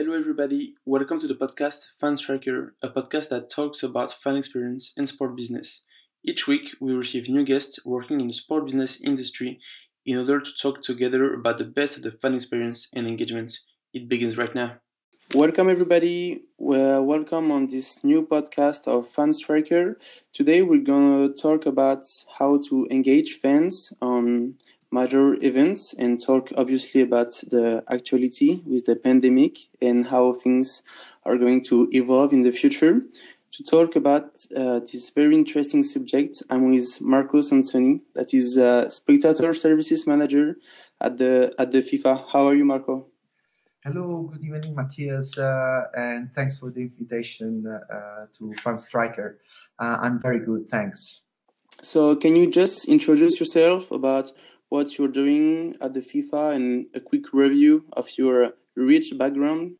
Hello, everybody. Welcome to the podcast Fan Striker, a podcast that talks about fan experience and sport business. Each week, we receive new guests working in the sport business industry in order to talk together about the best of the fan experience and engagement. It begins right now. Welcome, everybody. Well, welcome on this new podcast of Fan Striker. Today, we're going to talk about how to engage fans on major events and talk obviously about the actuality with the pandemic and how things are going to evolve in the future. To talk about uh, this very interesting subject, I'm with Marco Sansoni, that is uh, Spectator Services Manager at the at the FIFA. How are you, Marco? Hello, good evening, Matthias, uh, and thanks for the invitation uh, to Fan Striker. Uh, I'm very good, thanks. So, can you just introduce yourself about what you're doing at the FIFA and a quick review of your rich background?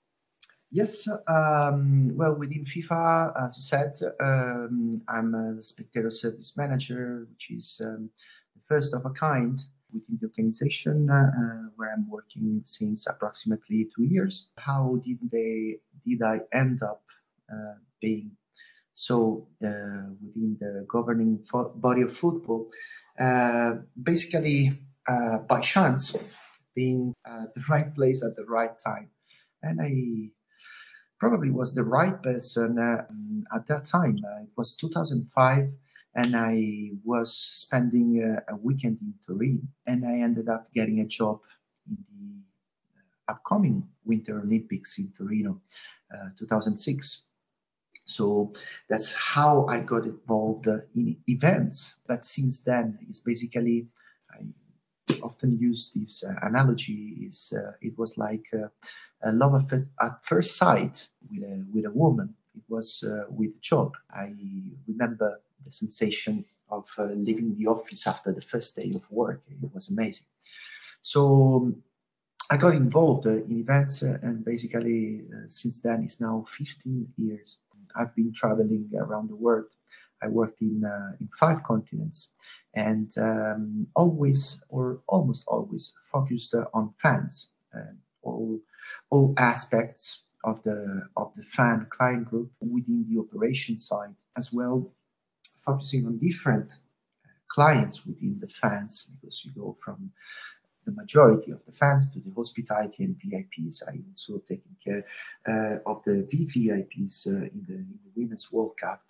Yes, um, well, within FIFA, as you said, um, I'm a spectator service manager, which is um, the first of a kind within the organization uh, where I'm working since approximately two years. How did they did I end up uh, being so uh, within the governing body of football? Uh, basically, uh, by chance, being at the right place at the right time, and I probably was the right person uh, at that time. Uh, it was 2005, and I was spending a, a, weekend in Turin, and I ended up getting a job in the uh, upcoming Winter Olympics in Torino, uh, 2006. So that's how I got involved in events. But since then, it's basically I often use this uh, analogy. Is uh, it was like a love affair at first sight with a, with a woman. It was uh, with a job. I remember the sensation of uh, leaving the office after the first day of work. It was amazing. So I got involved uh, in events, uh, and basically uh, since then it's now 15 years. I've been traveling around the world. I worked in uh, in five continents, and um, always or almost always focused on fans. all all aspects of the of the fan client group within the operation side as well focusing on different uh, clients within the fans because you go from the majority of the fans to the hospitality and VIPs. I also taking care uh, of the VVIPs uh, in, the, in, the, Women's World Cup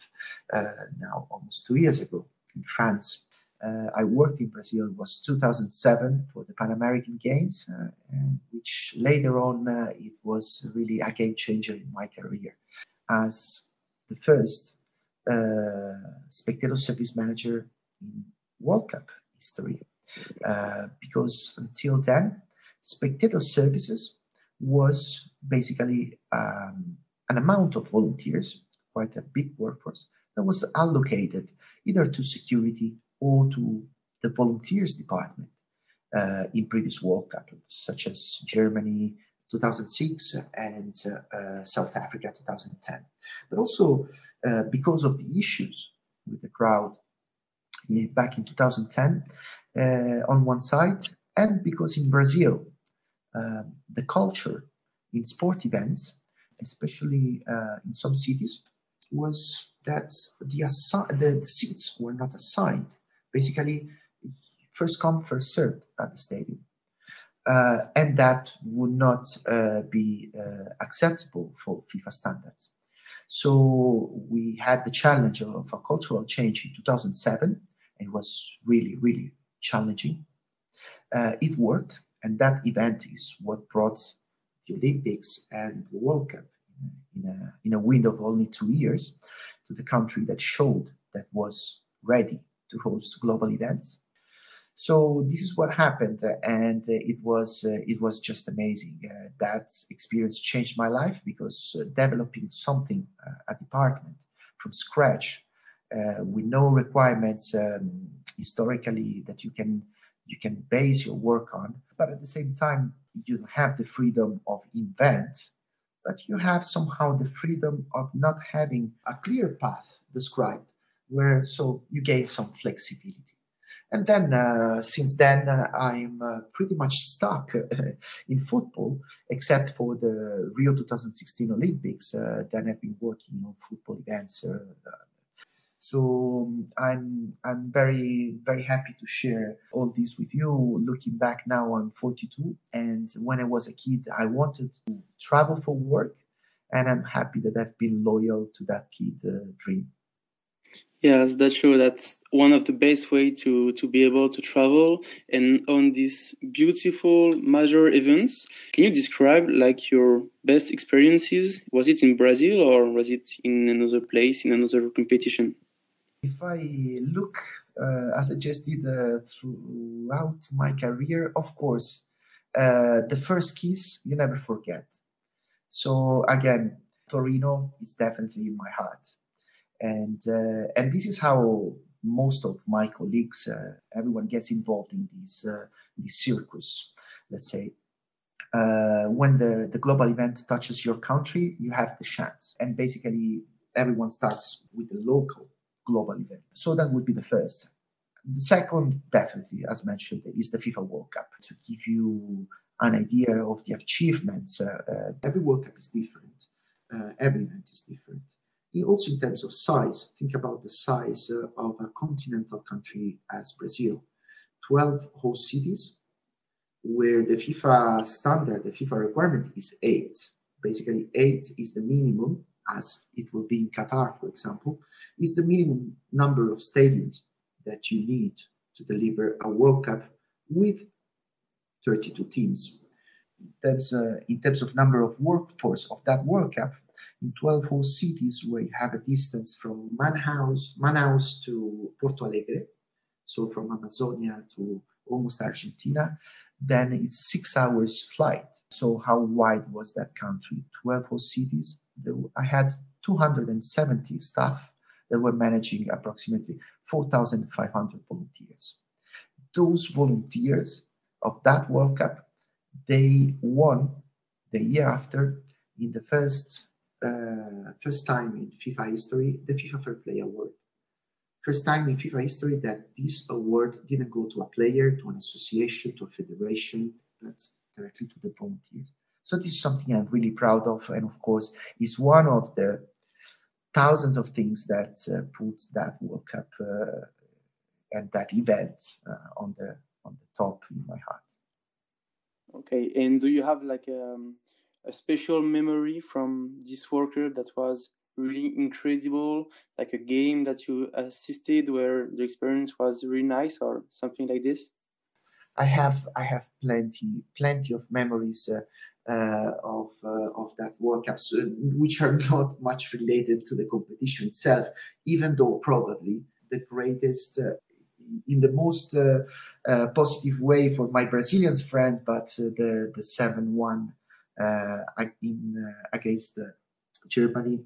uh, now almost two years ago in France. Uh, I worked in Brazil. Was 2007 for the Pan American Games, uh, which later on uh, it was really a game changer in my career as the first uh, spectator service manager in World Cup history. Uh, because until then, spectator services was basically um, an amount of volunteers, quite a big workforce, that was allocated either to security or to the volunteers department uh, in previous World Cups, such as Germany 2006 and uh, South Africa 2010. But also uh, because of the issues with the crowd back in 2010 uh, on one side, and because in Brazil, um, the culture in sport events, especially uh, in some cities, was that the, assi- the seats were not assigned basically first come, first served at the stadium. Uh, and that would not uh, be uh, acceptable for FIFA standards. So we had the challenge of a cultural change in 2007. It was really, really challenging. Uh, it worked, and that event is what brought the Olympics and the World Cup in a, in a window of only two years to the country that showed that was ready to host global events. So this is what happened, uh, and uh, it was uh, it was just amazing. That experience changed my life because developing something, a department from scratch, with no requirements um, historically that you can you can base your work on, but at the same time you have the freedom of invent, but you have somehow the freedom of not having a clear path described where so you gain some flexibility. And then, uh, since then, uh, I'm uh, pretty much stuck in football, except for the Rio 2016 Olympics. Uh, then I've been working on football events. Uh, so um, I'm I'm very very happy to share all this with you. Looking back now, I'm 42, and when I was a kid, I wanted to travel for work, and I'm happy that I've been loyal to that kid uh, dream. Yes, that's true. That's one of the best way to to be able to travel and on these beautiful major events. Can you describe like your best experiences? Was it in Brazil or was it in another place in another competition? If I look, uh, as I just did uh, throughout my career, of course, uh, the first kiss you never forget. So again, Torino is definitely in my heart and uh, and this is how most of my colleagues, uh, everyone gets involved in this uh, this circus. Let's say uh, when the the global event touches your country, you have the chance, and basically everyone starts with the local global event. So that would be the first. The second, definitely, as mentioned, is the FIFA World Cup to give you an idea of the achievements. Uh, uh, every World Cup is different. every event is different also in terms of size, think about the size uh, of a continental country as Brazil. 12 host cities, where the FIFA standard, the FIFA requirement is eight. Basically, eight is the minimum, as it will be in Qatar, for example, is the minimum number of stadiums that you need to deliver a World Cup with 32 teams. In terms, uh, in terms of number of workforce of that World Cup, in 12 host cities where you have a distance from Manaus, Manaus to Porto Alegre, so from Amazonia to almost Argentina, then it's six hours flight. So how wide was that country? 12 host cities. I had 270 staff that were managing approximately 4,500 volunteers. Those volunteers of that World Cup, they won the year after in the first uh, first time in FIFA history, the FIFA Fair Play Award. First time in FIFA history that this award didn't go to a player, to an association, to a federation, but directly to the volunteers. So this is something I'm really proud of, and of course, is one of the thousands of things that uh, put that World Cup uh, and that event uh, on the on the top in my heart. Okay, and do you have like um, a special memory from this World Cup that was really incredible, like a game that you assisted where the experience was really nice or something like this? I have I have plenty plenty of memories uh, uh, of uh, of that World Cups, uh, which are not much related to the competition itself, even though probably the greatest. Uh, in the most uh, positive way for my Brazilian friends, but the the seven one in uh, against uh, Germany.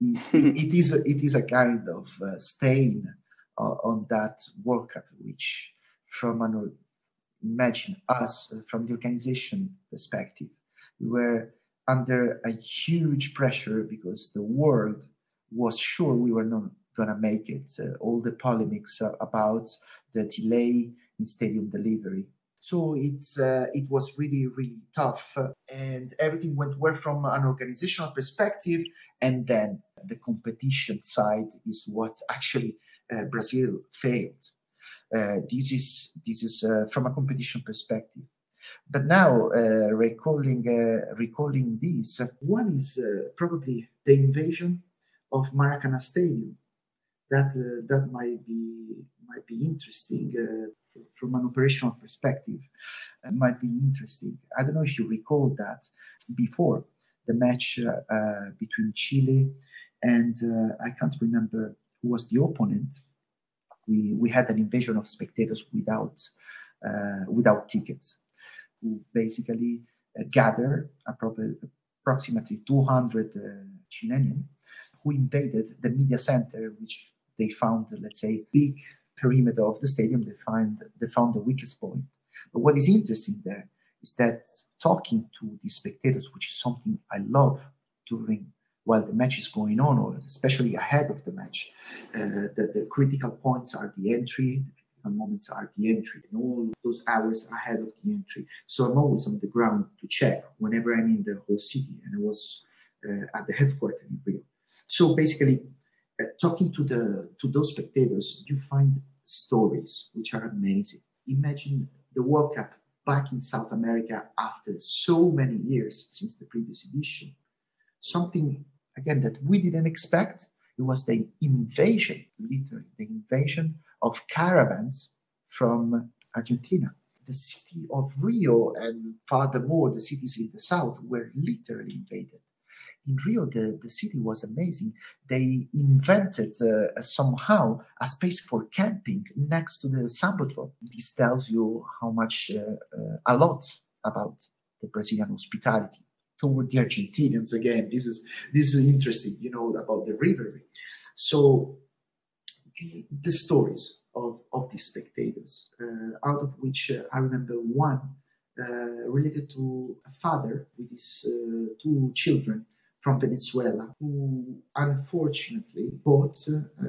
It, it is a, it is a kind of stain on that World Cup, which from an imagine us from the organization perspective, we were under a huge pressure because the world was sure we were not going to make it. Uh, all the polemics uh, about the delay in stadium delivery so it's uh, it was really really tough, and everything went well from an organizational perspective. And then the competition side is what actually uh, Brazil failed. Uh, this is this is uh, from a competition perspective. But now uh, recalling uh, recalling this, one is probably the invasion of Maracanã Stadium. That that might be might be interesting from an operational perspective uh, might be interesting. I don't know if you recall that before the match uh, uh, between Chile and uh, I can't remember who was the opponent. We we had an invasion of spectators without uh, without tickets, who basically gathered approximately 200 Chilean who invaded the media center, which they found, let's say, big perimeter of the stadium, they find they found the weakest point. But what is interesting there is that talking to the spectators, which is something I love during while the match is going on, or especially ahead of the match, uh, the, the, critical points are the entry, critical moments are the entry and all those hours ahead of the entry. So I'm always on the ground to check whenever I'm in the whole city, and I was uh, at the headquarters in Rio. So basically, Uh, talking to the to those spectators, you find stories which are amazing. Imagine the World Cup back in South America after so many years since the previous edition. Something again that we didn't expect. It was the invasion, literally the invasion of caravans from Argentina. The city of Rio and furthermore the cities in the south were literally invaded in Rio, the, the city was amazing. They invented uh, somehow a space for camping next to the Sambodrome. This tells you how much, uh, uh, a lot about the Brazilian hospitality toward the Argentinians. Again, this is this is interesting, you know, about the rivalry. So the, the stories of, of these spectators, uh, out of which uh, I remember one uh, related to a father with his two children from Venezuela who unfortunately bought uh,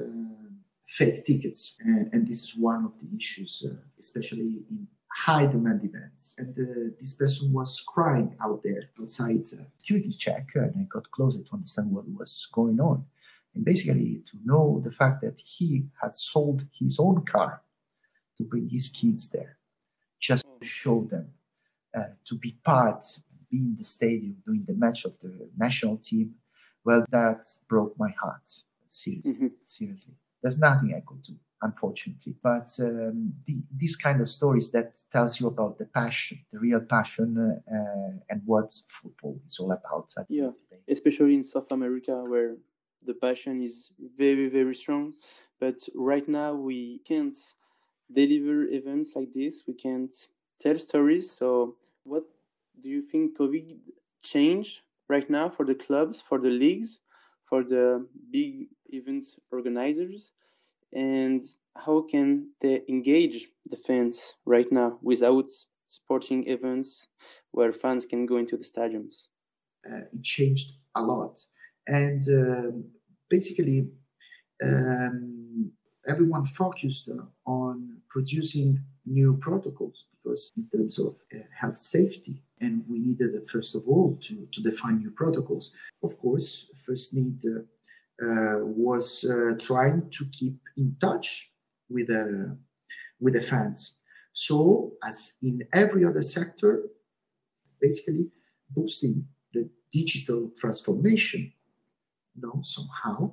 fake tickets. And, and, this is one of the issues, uh, especially in high demand events. And uh, this person was crying out there outside a security check, and I got closer to understand what was going on. And basically, to know the fact that he had sold his own car to bring his kids there, just to show them, uh, to be part be in the stadium doing the match of the national team, well, that broke my heart. Seriously, mm-hmm. seriously. There's nothing I could do, unfortunately. But um, the, these kind of stories that tells you about the passion, the real passion, uh, and what football is all about. yeah, especially in South America, where the passion is very, very strong. But right now, we can't deliver events like this. We can't tell stories. So, what do you think COVID changed right now for the clubs, for the leagues, for the big event organizers, and how can they engage the fans right now without sporting events where fans can go into the stadiums? Uh, it changed a lot, and um, basically. Um, everyone focused on producing new protocols because in terms of uh, health safety and we needed uh, first of all to, to define new protocols. Of course first need uh, uh was uh, trying to keep in touch with the uh, with the fans. So as in every other sector basically boosting the digital transformation you know somehow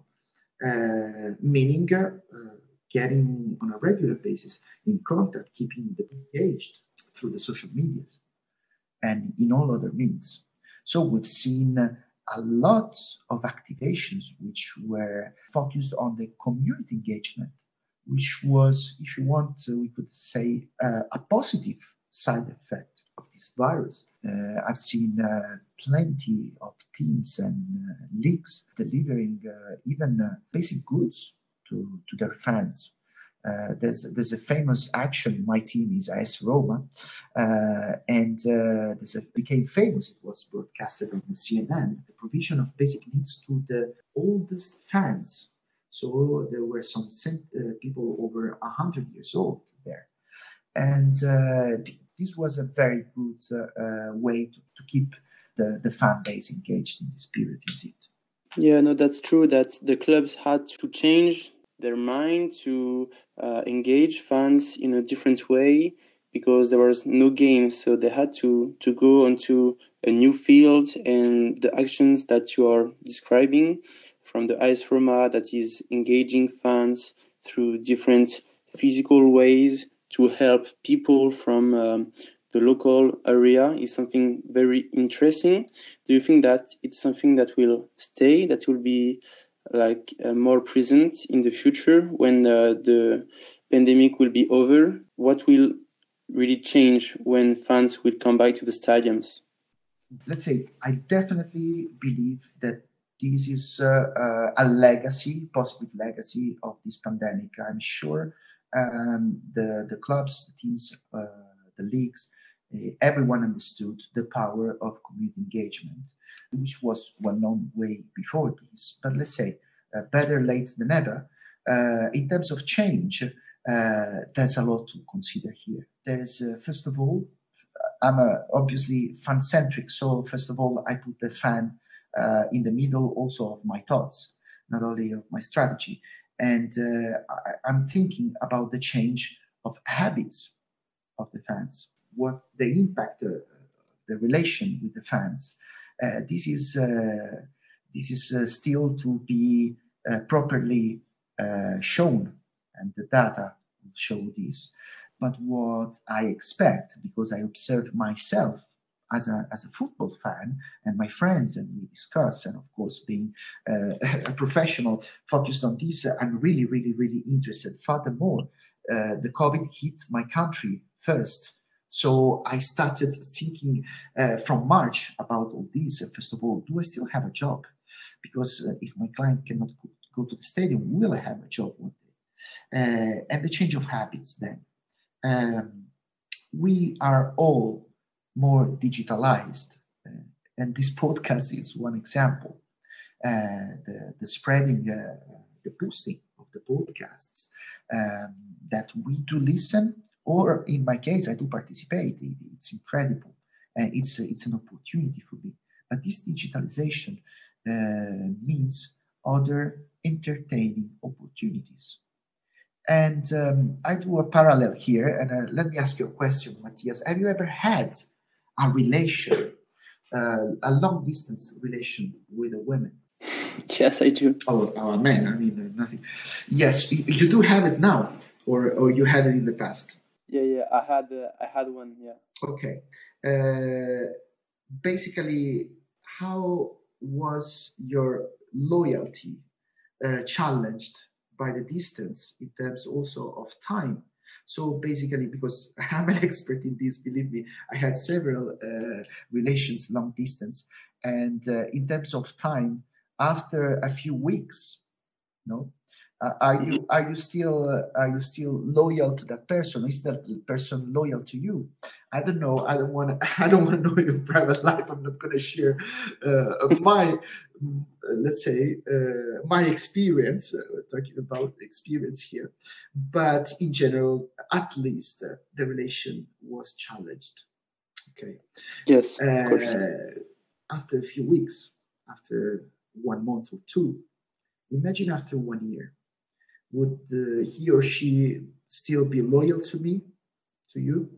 meaning getting on a regular basis in contact, keeping them engaged through the social medias and in all other means. So we've seen a lot of activations which were focused on the community engagement, which was, if you want, we could say uh, a positive side effect of this virus. Uh, I've seen uh, plenty of teams and uh, leagues delivering uh, even uh, basic goods to, to their fans. Uh, there's there's a famous action. My team is AS Roma, uh, and uh, this became famous. It was broadcasted on the CNN. The provision of basic needs to the oldest fans. So there were some cent- uh, people over hundred years old there, and uh, th- this was a very good uh, way to, to keep the, the fan base engaged in this period. Indeed. Yeah, no, that's true. That the clubs had to change their mind to uh, engage fans in a different way because there was no game so they had to to go onto a new field and the actions that you are describing from the AS Roma that is engaging fans through different physical ways to help people from um, the local area is something very interesting. Do you think that it's something that will stay, that will be like uh, more present in the future when uh, the pandemic will be over? What will really change when fans will come back to the stadiums? Let's say I definitely believe that this is uh, uh a legacy, positive legacy of this pandemic. I'm sure um, the the clubs, the teams, uh, the leagues everyone understood the power of community engagement, which was well known way before this. But let's say uh, better late than never. Uh, in terms of change, uh, there's a lot to consider here. There's, uh, first of all, I'm a, obviously fan centric. So, first of all, I put the fan uh, in the middle also of my thoughts, not only of my strategy. And uh, I, am thinking about the change of habits of the fans, what the impact, uh, the relation with the fans. Uh, this is uh, this is still to be properly shown and the data will show this. But what I expect, because I observe myself as a, as a football fan and my friends, and we discuss, and of course, being uh, a professional focused on this, I'm really, really, really interested. Furthermore, uh, the COVID hit my country first. So I started thinking uh, from March about all this. First of all, do I still have a job? Because uh, if my client cannot go to the stadium, will I have a job one day? uh, and the change of habits then. Um, we are all more digitalized, uh, and this podcast is one example. Uh, the, the spreading, uh, the boosting of the podcasts um, that we do listen, or in my case, I do participate. It's incredible, and it's it's an opportunity for me. But this digitalization uh, means other entertaining opportunities. And um, I do a parallel here. And uh, let me ask you a question, Matthias. Have you ever had a relation, uh, a long distance relation with a woman? Yes, I do. Oh, oh man, I mean, uh, nothing. Yes, you do have it now, or, or you had it in the past? Yeah, yeah, I had, uh, I had one, yeah. Okay. Uh, basically, how was your loyalty uh, challenged by the distance in terms also of time. So basically, because I'm an expert in this, believe me, I had several uh, relations long distance, and uh, in terms of time, after a few weeks, no, uh, are you mm-hmm. are you still uh, are you still loyal to that person? Is that person loyal to you? I don't know. I don't want to. I don't want to know your private life. I'm not going to share uh, my mm, let's say uh, my experience. Uh, we're talking about experience here, but in general, at least uh, the relation was challenged. Okay. Yes. after a few weeks, after one month or two, imagine after one year would uh, he or she still be loyal to me, to you?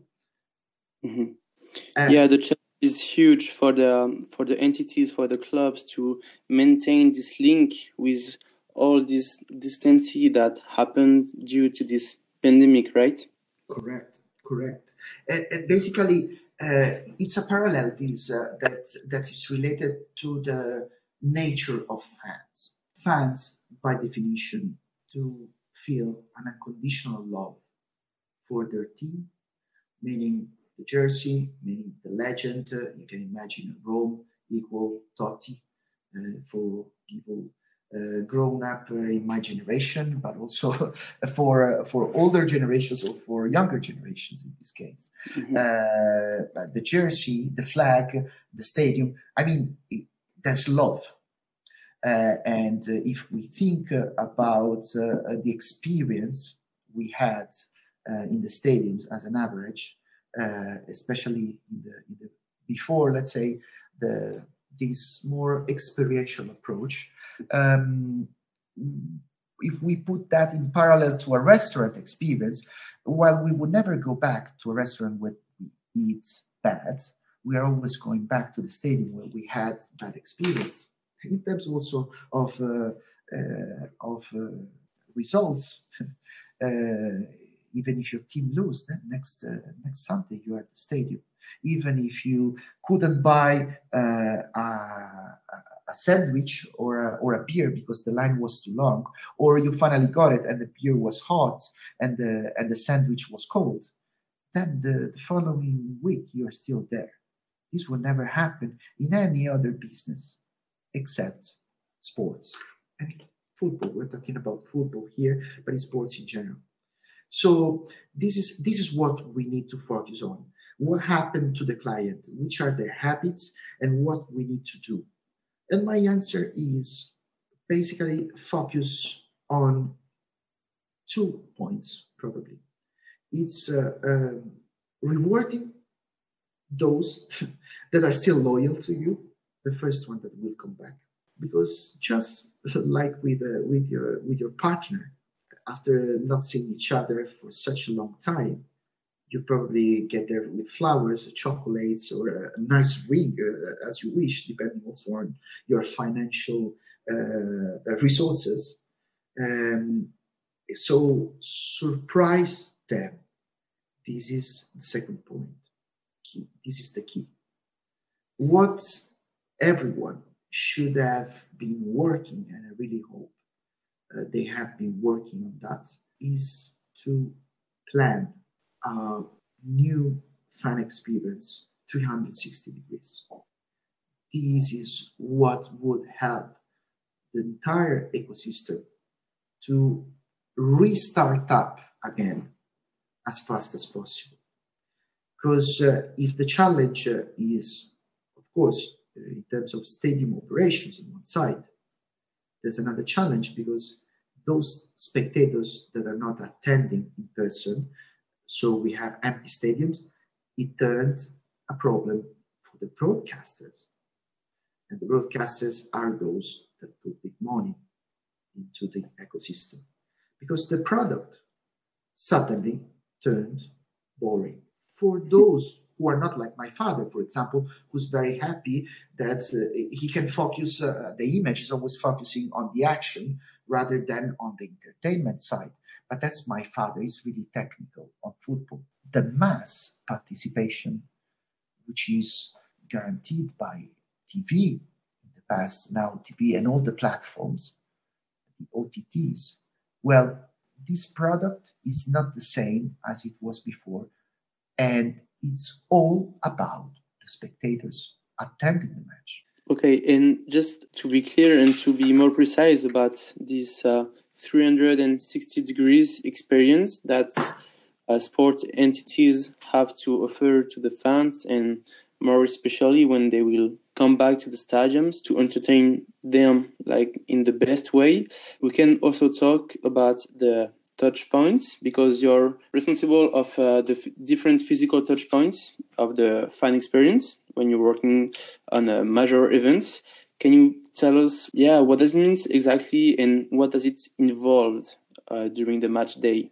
Mm-hmm. yeah, the challenge is huge for the for the entities, for the clubs to maintain this link with all this distancy that happened due to this pandemic, right? Correct, correct. And, and basically, uh, it's a parallel this uh, that that is related to the nature of fans. Fans, by definition, to feel an unconditional love for their team, meaning the jersey, meaning the legend. Uh, you can imagine Rome equal Totti uh, for people uh, grown up uh, in my generation, but also for uh, for older generations or for younger generations in this case. Mm-hmm. Uh, the jersey, the flag, the stadium. I mean, it, there's love and uh, if we think uh, about the experience we had in the stadiums as an average, especially in the, in the, before, let's say, the this more experiential approach. Um, if we put that in parallel to a restaurant experience, while we would never go back to a restaurant where we eat bad, we are always going back to the stadium where we had that experience in terms also of uh, uh, of uh, results. even if your team lose, next next Sunday you are at the stadium. Even if you couldn't buy a, a sandwich or a, or a beer because the line was too long, or you finally got it and the beer was hot and the and the sandwich was cold, then the, the following week you are still there. This will never happen in any other business except sports. And football, we're talking about football here, but in sports in general. So this is this is what we need to focus on. What happened to the client? Which are their habits and what we need to do? And my answer is basically focus on two points probably. It's uh, uh, rewarding those that are still loyal to you, the first one that will come back. Because just like with uh, with your with your partner, after not seeing each other for such a long time, you probably get there with flowers, chocolates, or a, nice ring, uh, as you wish, depending also on your financial uh, resources. Um, so surprise them. This is the second point. Key. This is the key. What everyone should have been working, and I really hope uh, they have been working on that, is to plan a new fan experience 360 degrees. This is what would help the entire ecosystem to restart up again as fast as possible. Because uh, if the challenge uh, is, of course, Uh, in terms of stadium operations on one side, there's another challenge because those spectators that are not attending in person, so we have empty stadiums, it turned a problem for the broadcasters. And the broadcasters are those that put big money into the ecosystem because the product suddenly turned boring. For those who are not like my father, for example, who's very happy that uh, he can focus, uh, the image is always focusing on the action rather than on the entertainment side. But that's my father, he's really technical on football. The mass participation, which is guaranteed by TV in the past, now TV and all the platforms, the OTTs, well, this product is not the same as it was before. And it's all about the spectators attending the match. Okay, and just to be clear and to be more precise about this uh, 360 degrees experience that uh, sport entities have to offer to the fans, and more especially when they will come back to the stadiums to entertain them like in the best way. We can also talk about the touch points because you're responsible of uh, the f- different physical touch points of the fan experience when you're working on uh, major events. Can you tell us, yeah, what does it mean exactly and what does it involve uh, during the match day?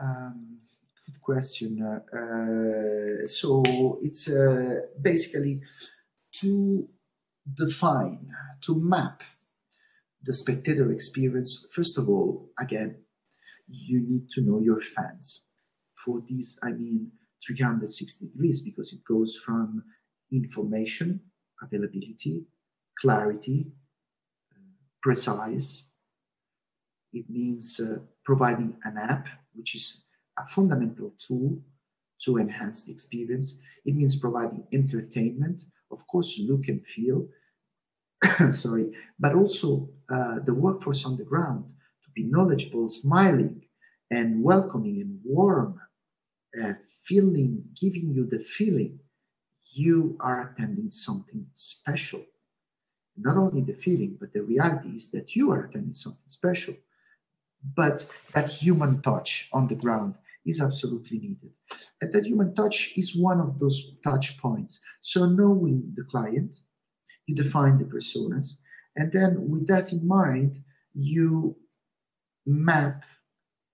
Um, good question. Uh, so it's uh, basically to define, to map the spectator experience. First of all, again, you need to know your fans. For this, I mean 360 degrees because it goes from information, availability, clarity, precise. It means uh, providing an app, which is a fundamental tool to enhance the experience. It means providing entertainment, of course, look and feel, sorry, but also uh, the workforce on the ground be knowledgeable, smiling, and welcoming and warm, uh, feeling, giving you the feeling you are attending something special. Not only the feeling, but the reality is that you are attending something special. But that human touch on the ground is absolutely needed. And that human touch is one of those touch points. So, knowing the client, you define the personas, and then with that in mind, you map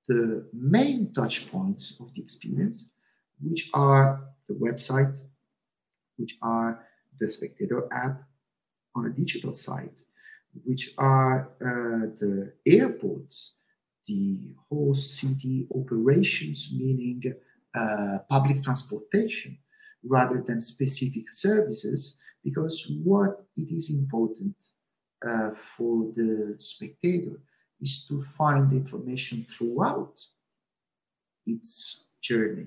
the main touch points of the experience, which are the website, which are the spectator app on a digital site, which are uh, the airports, the whole city operations, meaning uh, public transportation, rather than specific services, because what it is important uh, for the spectator is to find information throughout its journey.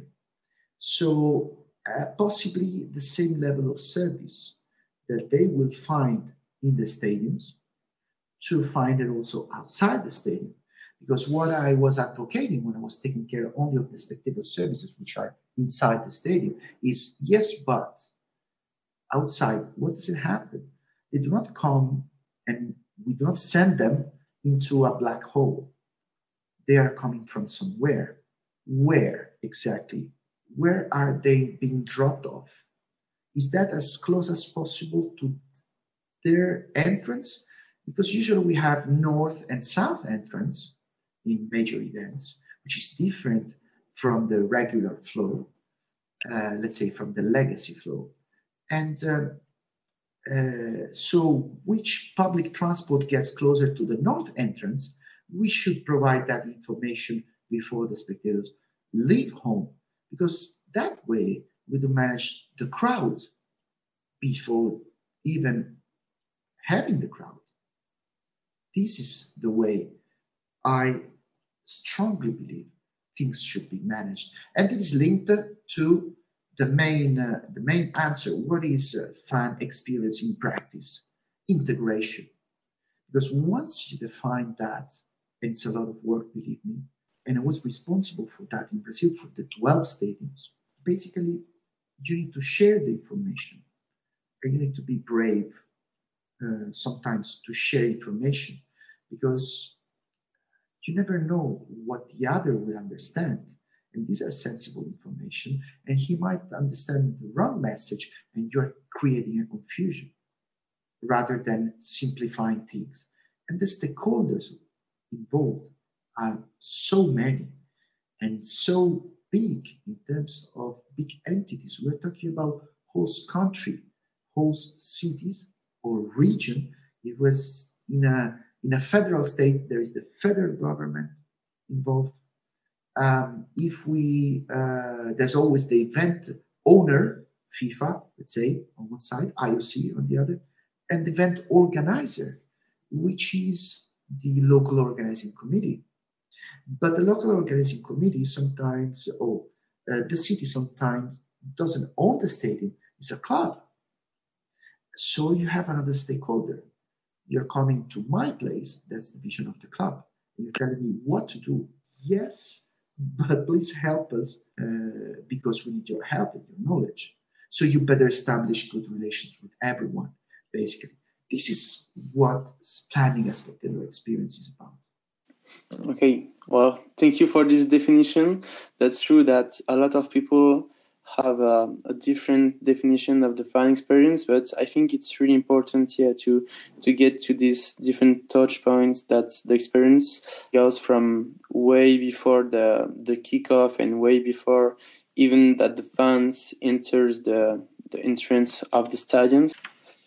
So, uh, possibly the same level of service that they will find in the stadiums to find it also outside the stadium. Because what I was advocating when I was taking care only of the spectator services, which are inside the stadium, is yes, but outside, what does it happen? They do not come and we do not send them into a black hole. they are coming from somewhere. Where exactly? Where are they being dropped off? Is that as close as possible to their entrance? Because usually we have north and south entrance in major events, which is different from the regular flow, uh, let's say from the legacy flow. And uh, uh, so, which public transport gets closer to the north entrance, we should provide that information before the spectators leave home, because that way we do manage the crowd before even having the crowd. This is the way I strongly believe things should be managed. And it is linked to the main, uh, the main answer what is uh, fan experience in practice? Integration. Because once you define that, and it's a lot of work, believe me, and I was responsible for that in Brazil for the 12 stadiums. Basically, you need to share the information and you need to be brave uh, sometimes to share information because you never know what the other will understand. And these are sensible information, and he might understand the wrong message, and you're creating a confusion rather than simplifying things. And the stakeholders involved are so many and so big in terms of big entities. We're talking about host country, host cities or region. It was in a in a federal state, there is the federal government involved. Um, if we, uh, there's always the event owner, FIFA, let's say, on one side, IOC on the other, and the event organizer, which is the local organizing committee. But the local organizing committee sometimes, or uh, the city sometimes doesn't own the stadium, it's a club. So you have another stakeholder you're coming to my place, that's the vision of the club. You're telling me what to do. Yes, but please help us uh, because we need your help and your knowledge. So you better establish good relations with everyone, basically. This is what planning a spectator experience is about. Okay, well, thank you for this definition. That's true that a lot of people have a, a, different definition of the fan experience, but I think it's really important here to to get to these different touch points that the experience goes from way before the the kickoff and way before even that the fans enters the the entrance of the stadiums.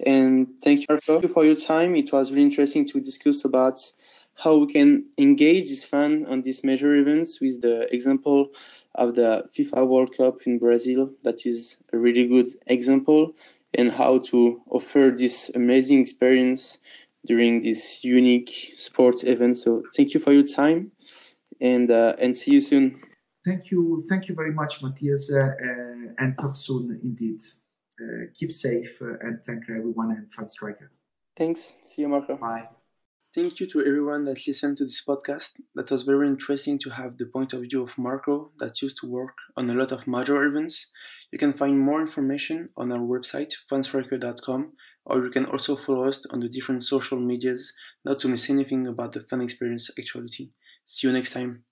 And thank you, for your time. It was really interesting to discuss about how we can engage this fan on these major events with the example of the FIFA World Cup in Brazil. That is a really good example, and how to offer this amazing experience during this unique sports event. So thank you for your time, and uh, and see you soon. Thank you, thank you very much, Matthias, uh, uh, and talk soon indeed. Uh, keep safe uh, and thank everyone and Fan Striker. Thanks. See you, Marco. Bye. Thank you to everyone that listened to this podcast. That was very interesting to have the point of view of Marco that used to work on a lot of major events. You can find more information on our website, fanstriker.com, or you can also follow us on the different social medias not to miss anything about the fan experience actuality. See you next time.